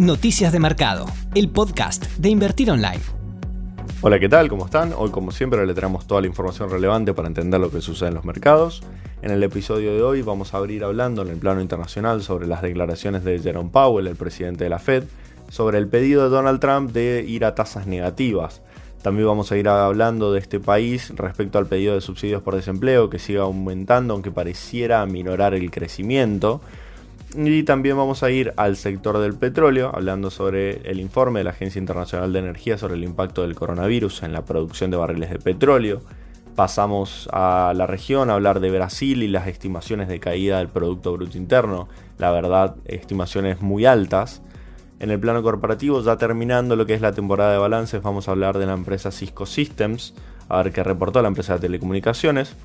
Noticias de Mercado, el podcast de Invertir Online. Hola, ¿qué tal? ¿Cómo están? Hoy, como siempre, le traemos toda la información relevante para entender lo que sucede en los mercados. En el episodio de hoy vamos a abrir hablando en el plano internacional sobre las declaraciones de Jerome Powell, el presidente de la Fed, sobre el pedido de Donald Trump de ir a tasas negativas. También vamos a ir hablando de este país respecto al pedido de subsidios por desempleo que sigue aumentando aunque pareciera minorar el crecimiento. Y también vamos a ir al sector del petróleo, hablando sobre el informe de la Agencia Internacional de Energía sobre el impacto del coronavirus en la producción de barriles de petróleo. Pasamos a la región a hablar de Brasil y las estimaciones de caída del Producto Bruto Interno. La verdad, estimaciones muy altas. En el plano corporativo, ya terminando lo que es la temporada de balances, vamos a hablar de la empresa Cisco Systems, a ver qué reportó la empresa de telecomunicaciones.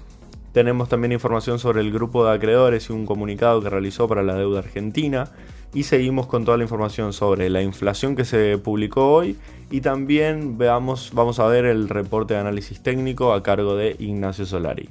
Tenemos también información sobre el grupo de acreedores y un comunicado que realizó para la deuda argentina. Y seguimos con toda la información sobre la inflación que se publicó hoy. Y también veamos, vamos a ver el reporte de análisis técnico a cargo de Ignacio Solari.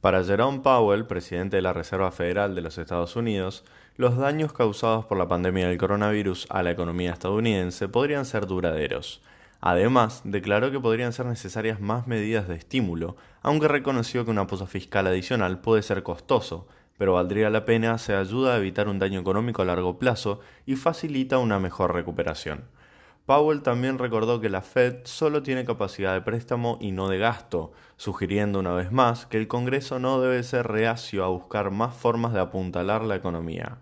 Para Jerome Powell, presidente de la Reserva Federal de los Estados Unidos, los daños causados por la pandemia del coronavirus a la economía estadounidense podrían ser duraderos. Además, declaró que podrían ser necesarias más medidas de estímulo, aunque reconoció que una posa fiscal adicional puede ser costoso, pero valdría la pena si ayuda a evitar un daño económico a largo plazo y facilita una mejor recuperación. Powell también recordó que la Fed solo tiene capacidad de préstamo y no de gasto, sugiriendo una vez más que el Congreso no debe ser reacio a buscar más formas de apuntalar la economía.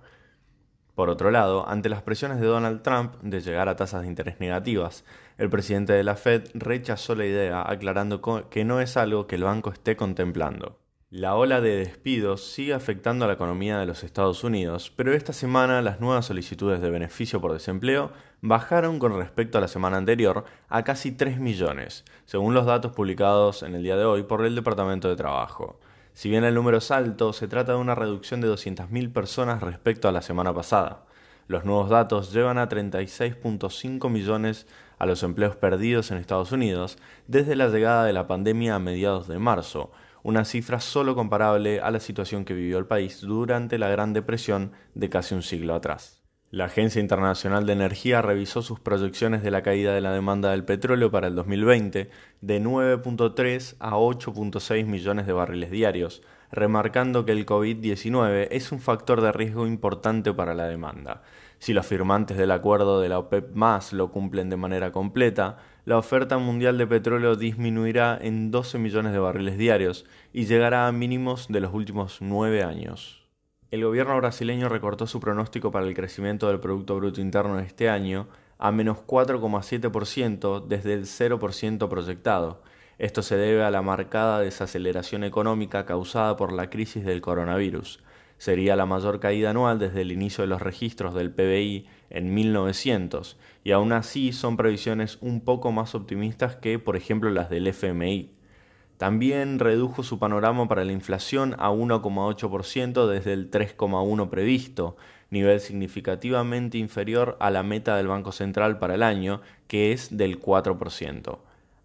Por otro lado, ante las presiones de Donald Trump de llegar a tasas de interés negativas, el presidente de la Fed rechazó la idea, aclarando que no es algo que el banco esté contemplando. La ola de despidos sigue afectando a la economía de los Estados Unidos, pero esta semana las nuevas solicitudes de beneficio por desempleo bajaron con respecto a la semana anterior a casi 3 millones, según los datos publicados en el día de hoy por el Departamento de Trabajo. Si bien el número es alto, se trata de una reducción de 200.000 personas respecto a la semana pasada. Los nuevos datos llevan a 36.5 millones a los empleos perdidos en Estados Unidos desde la llegada de la pandemia a mediados de marzo, una cifra solo comparable a la situación que vivió el país durante la Gran Depresión de casi un siglo atrás. La Agencia Internacional de Energía revisó sus proyecciones de la caída de la demanda del petróleo para el 2020 de 9.3 a 8.6 millones de barriles diarios, remarcando que el COVID-19 es un factor de riesgo importante para la demanda. Si los firmantes del acuerdo de la OPEP más lo cumplen de manera completa, la oferta mundial de petróleo disminuirá en 12 millones de barriles diarios y llegará a mínimos de los últimos nueve años. El gobierno brasileño recortó su pronóstico para el crecimiento del Producto Bruto Interno este año a menos 4,7% desde el 0% proyectado. Esto se debe a la marcada desaceleración económica causada por la crisis del coronavirus. Sería la mayor caída anual desde el inicio de los registros del PBI en 1900, y aún así son previsiones un poco más optimistas que, por ejemplo, las del FMI. También redujo su panorama para la inflación a 1,8% desde el 3,1% previsto, nivel significativamente inferior a la meta del Banco Central para el año, que es del 4%.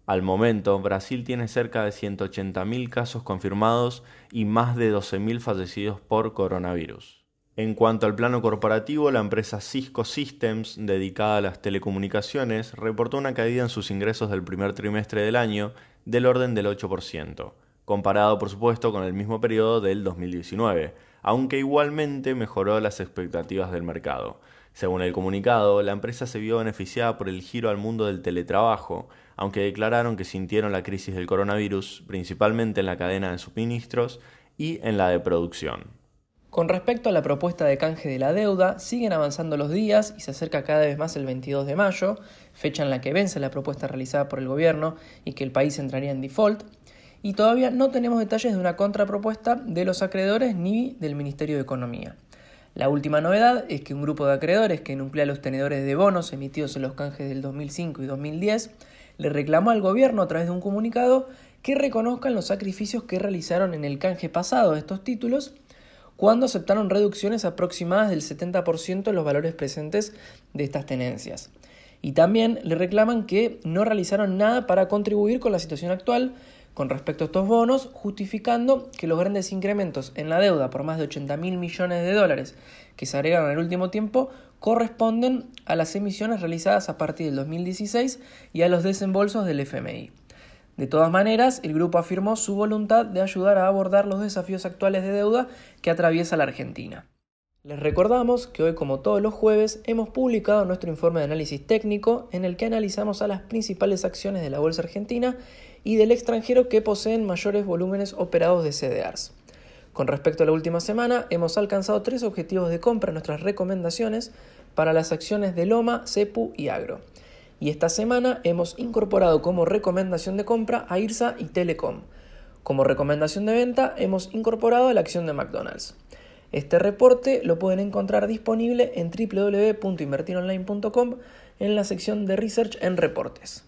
Al momento, Brasil tiene cerca de 180.000 casos confirmados y más de 12.000 fallecidos por coronavirus. En cuanto al plano corporativo, la empresa Cisco Systems, dedicada a las telecomunicaciones, reportó una caída en sus ingresos del primer trimestre del año del orden del 8%, comparado por supuesto con el mismo periodo del 2019, aunque igualmente mejoró las expectativas del mercado. Según el comunicado, la empresa se vio beneficiada por el giro al mundo del teletrabajo, aunque declararon que sintieron la crisis del coronavirus principalmente en la cadena de suministros y en la de producción. Con respecto a la propuesta de canje de la deuda, siguen avanzando los días y se acerca cada vez más el 22 de mayo, fecha en la que vence la propuesta realizada por el gobierno y que el país entraría en default, y todavía no tenemos detalles de una contrapropuesta de los acreedores ni del Ministerio de Economía. La última novedad es que un grupo de acreedores que nuclea los tenedores de bonos emitidos en los canjes del 2005 y 2010 le reclamó al gobierno a través de un comunicado que reconozcan los sacrificios que realizaron en el canje pasado de estos títulos cuando aceptaron reducciones aproximadas del 70% en los valores presentes de estas tenencias. Y también le reclaman que no realizaron nada para contribuir con la situación actual con respecto a estos bonos, justificando que los grandes incrementos en la deuda por más de 80 mil millones de dólares que se agregaron en el último tiempo corresponden a las emisiones realizadas a partir del 2016 y a los desembolsos del FMI. De todas maneras, el grupo afirmó su voluntad de ayudar a abordar los desafíos actuales de deuda que atraviesa la Argentina. Les recordamos que hoy, como todos los jueves, hemos publicado nuestro informe de análisis técnico en el que analizamos a las principales acciones de la Bolsa Argentina y del extranjero que poseen mayores volúmenes operados de CDRs. Con respecto a la última semana, hemos alcanzado tres objetivos de compra en nuestras recomendaciones para las acciones de Loma, Cepu y Agro. Y esta semana hemos incorporado como recomendación de compra a IRSA y Telecom. Como recomendación de venta hemos incorporado la acción de McDonald's. Este reporte lo pueden encontrar disponible en www.invertironline.com en la sección de Research en Reportes.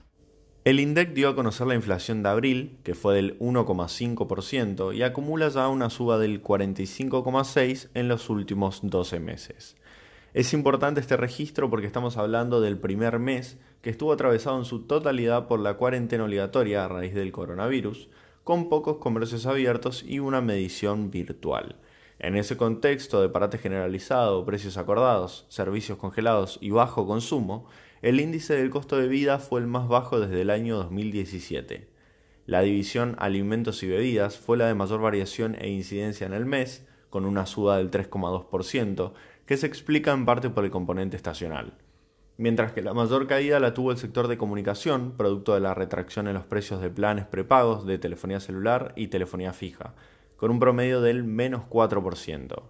El INDEC dio a conocer la inflación de abril, que fue del 1,5%, y acumula ya una suba del 45,6% en los últimos 12 meses. Es importante este registro porque estamos hablando del primer mes que estuvo atravesado en su totalidad por la cuarentena obligatoria a raíz del coronavirus, con pocos comercios abiertos y una medición virtual. En ese contexto de parate generalizado, precios acordados, servicios congelados y bajo consumo, el índice del costo de vida fue el más bajo desde el año 2017. La división alimentos y bebidas fue la de mayor variación e incidencia en el mes, con una suba del 3,2%, que se explica en parte por el componente estacional. Mientras que la mayor caída la tuvo el sector de comunicación, producto de la retracción en los precios de planes prepagos de telefonía celular y telefonía fija, con un promedio del menos 4%.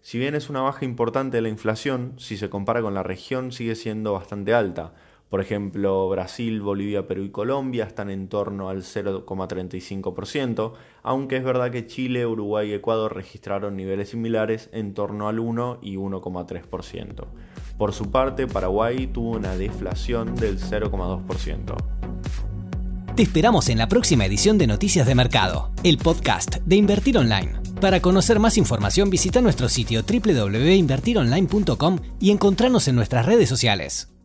Si bien es una baja importante de la inflación, si se compara con la región sigue siendo bastante alta. Por ejemplo, Brasil, Bolivia, Perú y Colombia están en torno al 0,35%, aunque es verdad que Chile, Uruguay y Ecuador registraron niveles similares en torno al 1 y 1,3%. Por su parte, Paraguay tuvo una deflación del 0,2%. Te esperamos en la próxima edición de Noticias de Mercado, el podcast de Invertir Online. Para conocer más información visita nuestro sitio www.invertironline.com y encontrarnos en nuestras redes sociales.